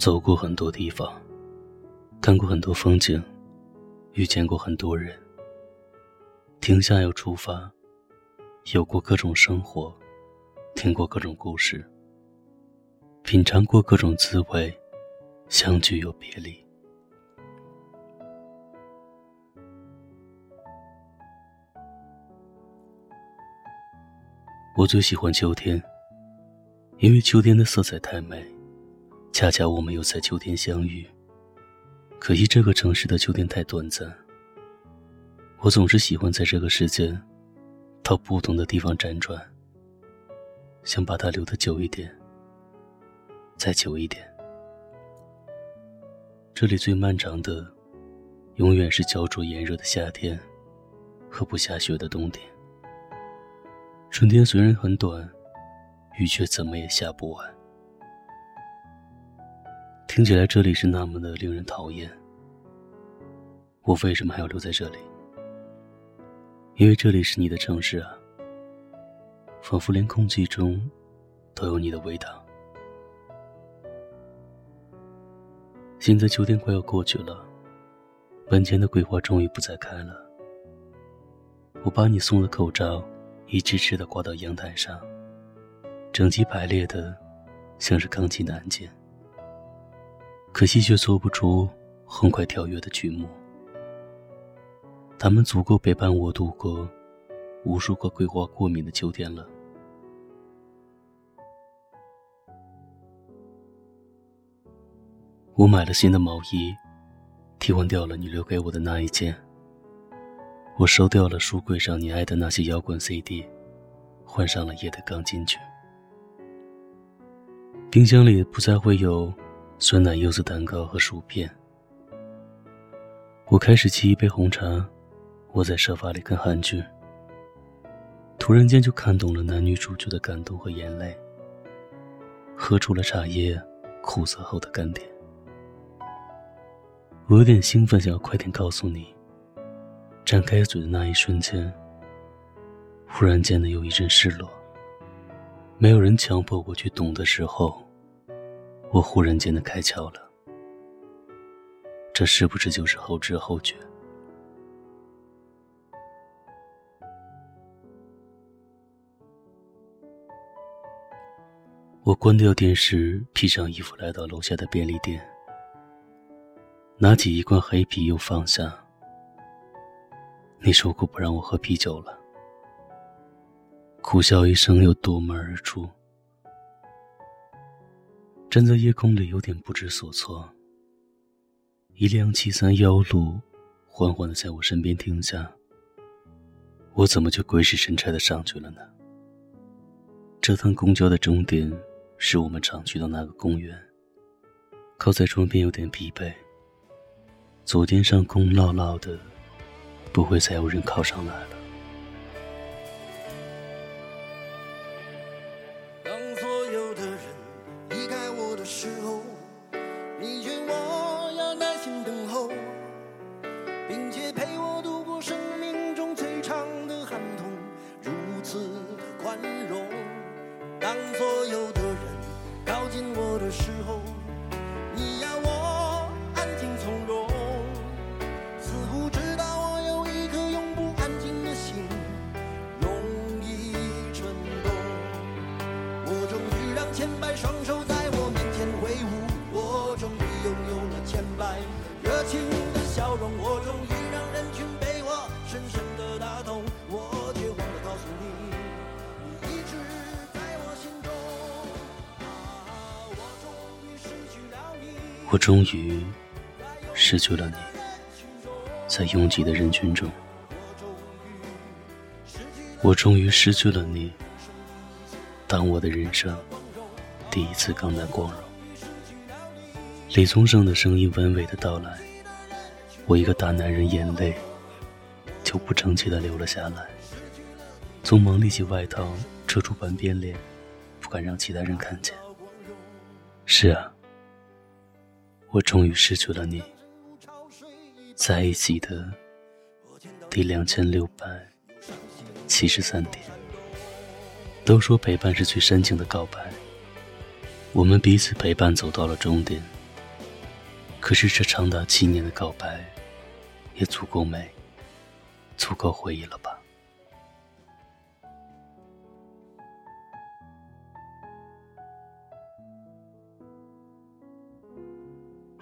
走过很多地方，看过很多风景，遇见过很多人。停下又出发，有过各种生活，听过各种故事，品尝过各种滋味，相聚又别离。我最喜欢秋天，因为秋天的色彩太美。恰恰我们又在秋天相遇。可惜这个城市的秋天太短暂。我总是喜欢在这个时间，到不同的地方辗转，想把它留得久一点，再久一点。这里最漫长的，永远是焦灼炎热的夏天，和不下雪的冬天。春天虽然很短，雨却怎么也下不完。听起来这里是那么的令人讨厌，我为什么还要留在这里？因为这里是你的城市啊，仿佛连空气中都有你的味道。现在秋天快要过去了，门前的桂花终于不再开了。我把你送的口罩一只只的挂到阳台上，整齐排列的，像是钢琴的按键。可惜却做不出很快跳跃的曲目。它们足够陪伴我度过无数个桂花过敏的秋天了。我买了新的毛衣，替换掉了你留给我的那一件。我收掉了书柜上你爱的那些摇滚 CD，换上了夜的钢琴曲。冰箱里不再会有。酸奶柚子蛋糕和薯片。我开始沏一杯红茶，窝在沙发里看韩剧。突然间就看懂了男女主角的感动和眼泪，喝出了茶叶苦涩后的甘甜。我有点兴奋，想要快点告诉你。张开嘴的那一瞬间，忽然间的有一阵失落。没有人强迫我去懂的时候。我忽然间的开窍了，这是不是就是后知后觉？我关掉电视，披上衣服，来到楼下的便利店，拿起一罐黑啤，又放下。你说过不让我喝啤酒了，苦笑一声，又夺门而出。站在夜空里，有点不知所措。一辆七三幺路缓缓的在我身边停下。我怎么就鬼使神差的上去了呢？这趟公交的终点是我们常去的那个公园。靠在窗边，有点疲惫。左肩上空落落的，不会再有人靠上来了。的时候，你劝我要耐心等候，并且陪我度过生命中最长的寒冬，如此的宽容。当所有的人靠近我的时候。我终于失去了你，在拥挤的人群中。我终于失去了你，当我的人生第一次刚淡光荣。李宗盛的声音娓娓的到来，我一个大男人眼泪就不争气的流了下来，匆忙立起外套遮住半边脸，不敢让其他人看见。是啊。我终于失去了你，在一起的第两千六百七十三天。都说陪伴是最深情的告白，我们彼此陪伴走到了终点，可是这长达七年的告白，也足够美，足够回忆了吧？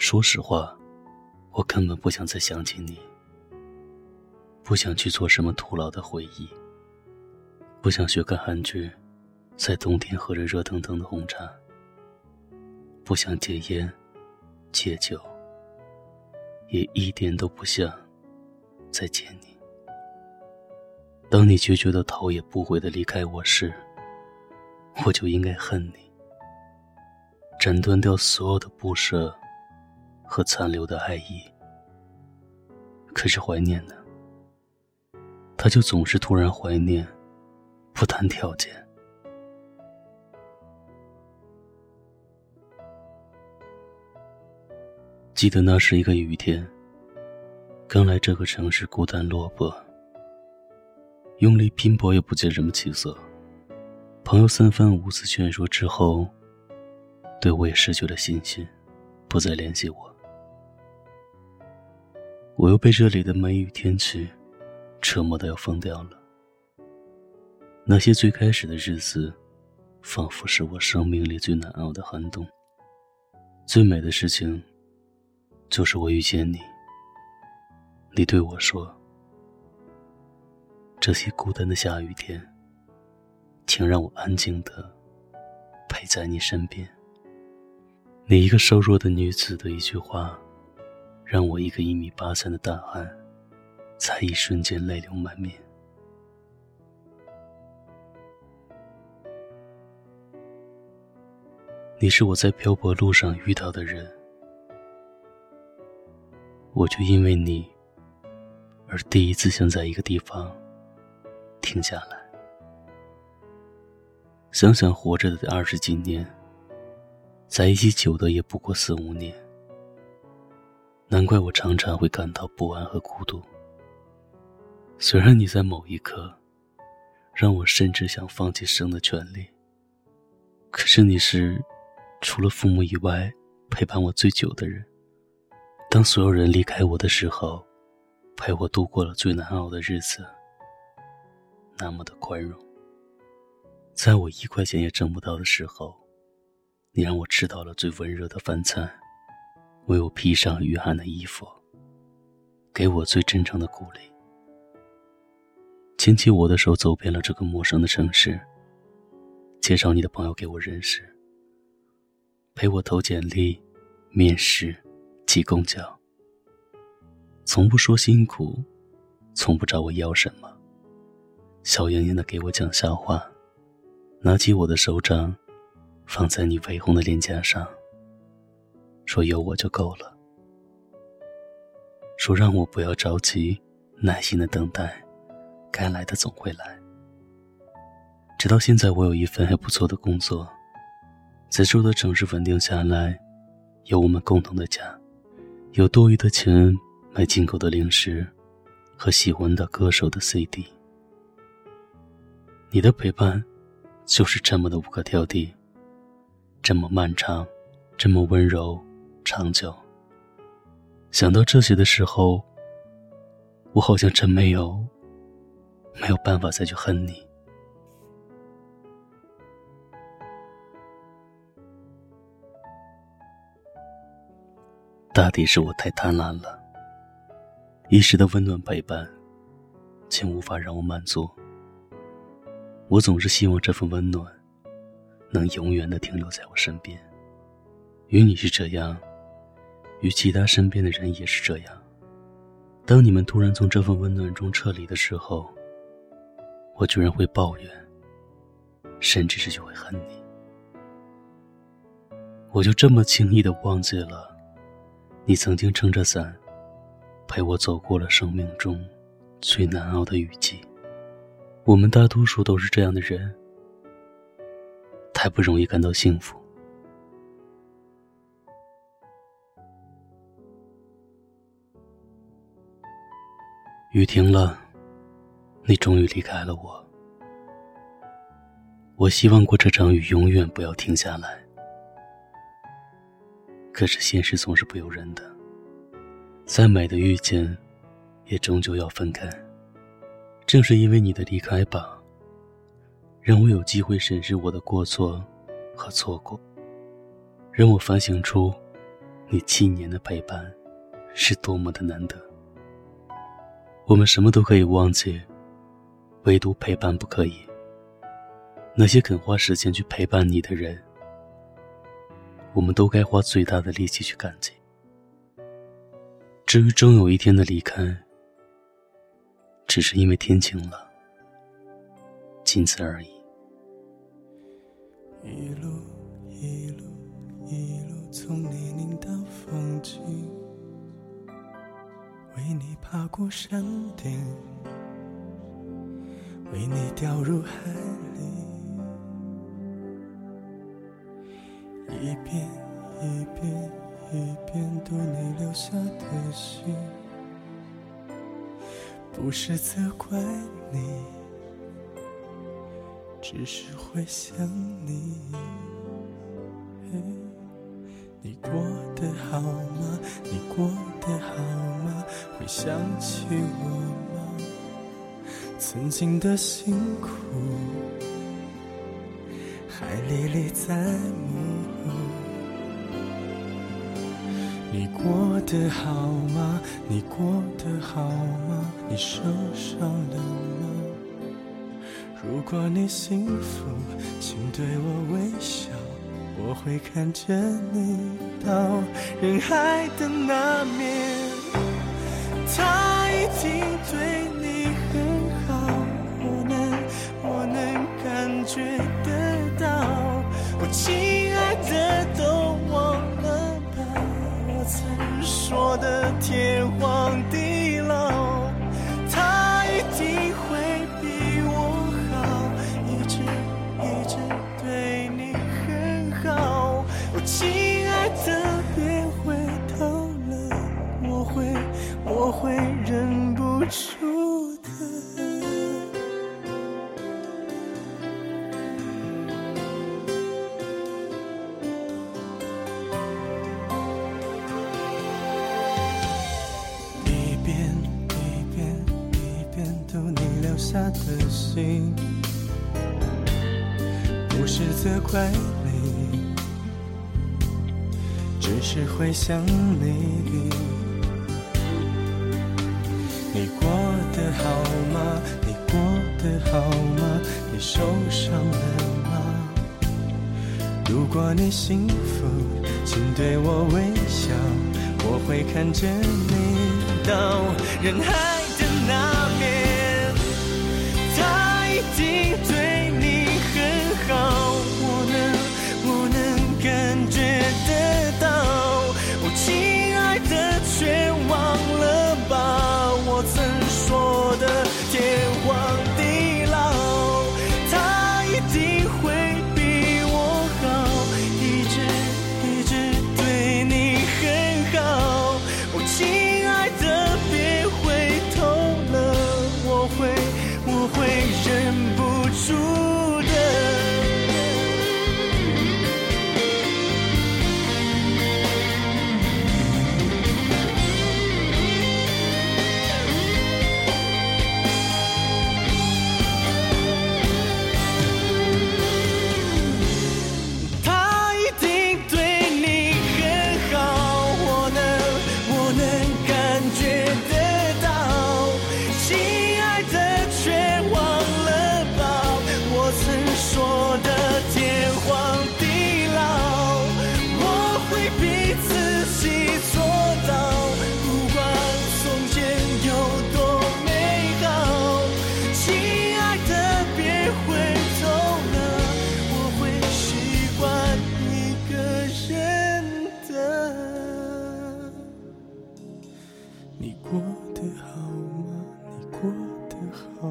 说实话，我根本不想再想起你，不想去做什么徒劳的回忆，不想学看韩剧，在冬天喝着热腾腾的红茶，不想戒烟、戒酒，也一点都不想再见你。当你决绝的头也不回的离开我时，我就应该恨你，斩断掉所有的不舍。和残留的爱意，可是怀念呢？他就总是突然怀念，不谈条件。记得那是一个雨天，刚来这个城市，孤单落魄，用力拼搏也不见什么起色。朋友三番五次劝说之后，对我也失去了信心，不再联系我。我又被这里的梅雨天气折磨的要疯掉了。那些最开始的日子，仿佛是我生命里最难熬的寒冬。最美的事情，就是我遇见你。你对我说：“这些孤单的下雨天，请让我安静的陪在你身边。”你一个瘦弱的女子的一句话。让我一个一米八三的大汉，在一瞬间泪流满面。你是我在漂泊路上遇到的人，我就因为你，而第一次想在一个地方停下来。想想活着的二十几年，在一起久的也不过四五年。难怪我常常会感到不安和孤独。虽然你在某一刻，让我甚至想放弃生的权利，可是你是除了父母以外陪伴我最久的人。当所有人离开我的时候，陪我度过了最难熬的日子。那么的宽容，在我一块钱也挣不到的时候，你让我吃到了最温热的饭菜。为我披上御寒的衣服，给我最真诚的鼓励，牵起我的手走遍了这个陌生的城市，介绍你的朋友给我认识，陪我投简历、面试、挤公交，从不说辛苦，从不找我要什么，笑盈盈的给我讲笑话，拿起我的手掌，放在你绯红的脸颊上。说有我就够了。说让我不要着急，耐心的等待，该来的总会来。直到现在，我有一份还不错的工作，在这的城市稳定下来，有我们共同的家，有多余的钱买进口的零食，和喜欢的歌手的 CD。你的陪伴，就是这么的无可挑剔，这么漫长，这么温柔。长久。想到这些的时候，我好像真没有没有办法再去恨你。大抵是我太贪婪了，一时的温暖陪伴，竟无法让我满足。我总是希望这份温暖，能永远的停留在我身边。与你是这样。与其他身边的人也是这样。当你们突然从这份温暖中撤离的时候，我居然会抱怨，甚至是就会恨你。我就这么轻易的忘记了，你曾经撑着伞，陪我走过了生命中最难熬的雨季。我们大多数都是这样的人，太不容易感到幸福。雨停了，你终于离开了我。我希望过这场雨永远不要停下来。可是现实总是不由人的，再美的遇见，也终究要分开。正是因为你的离开吧，让我有机会审视我的过错和错过，让我反省出，你七年的陪伴，是多么的难得。我们什么都可以忘记，唯独陪伴不可以。那些肯花时间去陪伴你的人。我们都该花最大的力气去感激。至于终有一天的离开，只是因为天晴了，仅此而已。爬过山顶，为你掉入海里。一遍一遍一遍读你留下的信，不是责怪你，只是会想你。你过得好吗？你过得好吗？会想起我吗？曾经的辛苦，还历历在目。你过得好吗？你过得好吗？你受伤了吗？如果你幸福，请对我微笑，我会看着你到人海的那面。他一定对你很好，我能，我能感觉得到，我亲爱的都忘了吧，我曾。说的天荒读你留下的信，不是责怪你，只是会想你。你过得好吗？你过得好吗？你受伤了吗？如果你幸福，请对我微笑，我会看着你到人海的那。你过得好吗？你过得好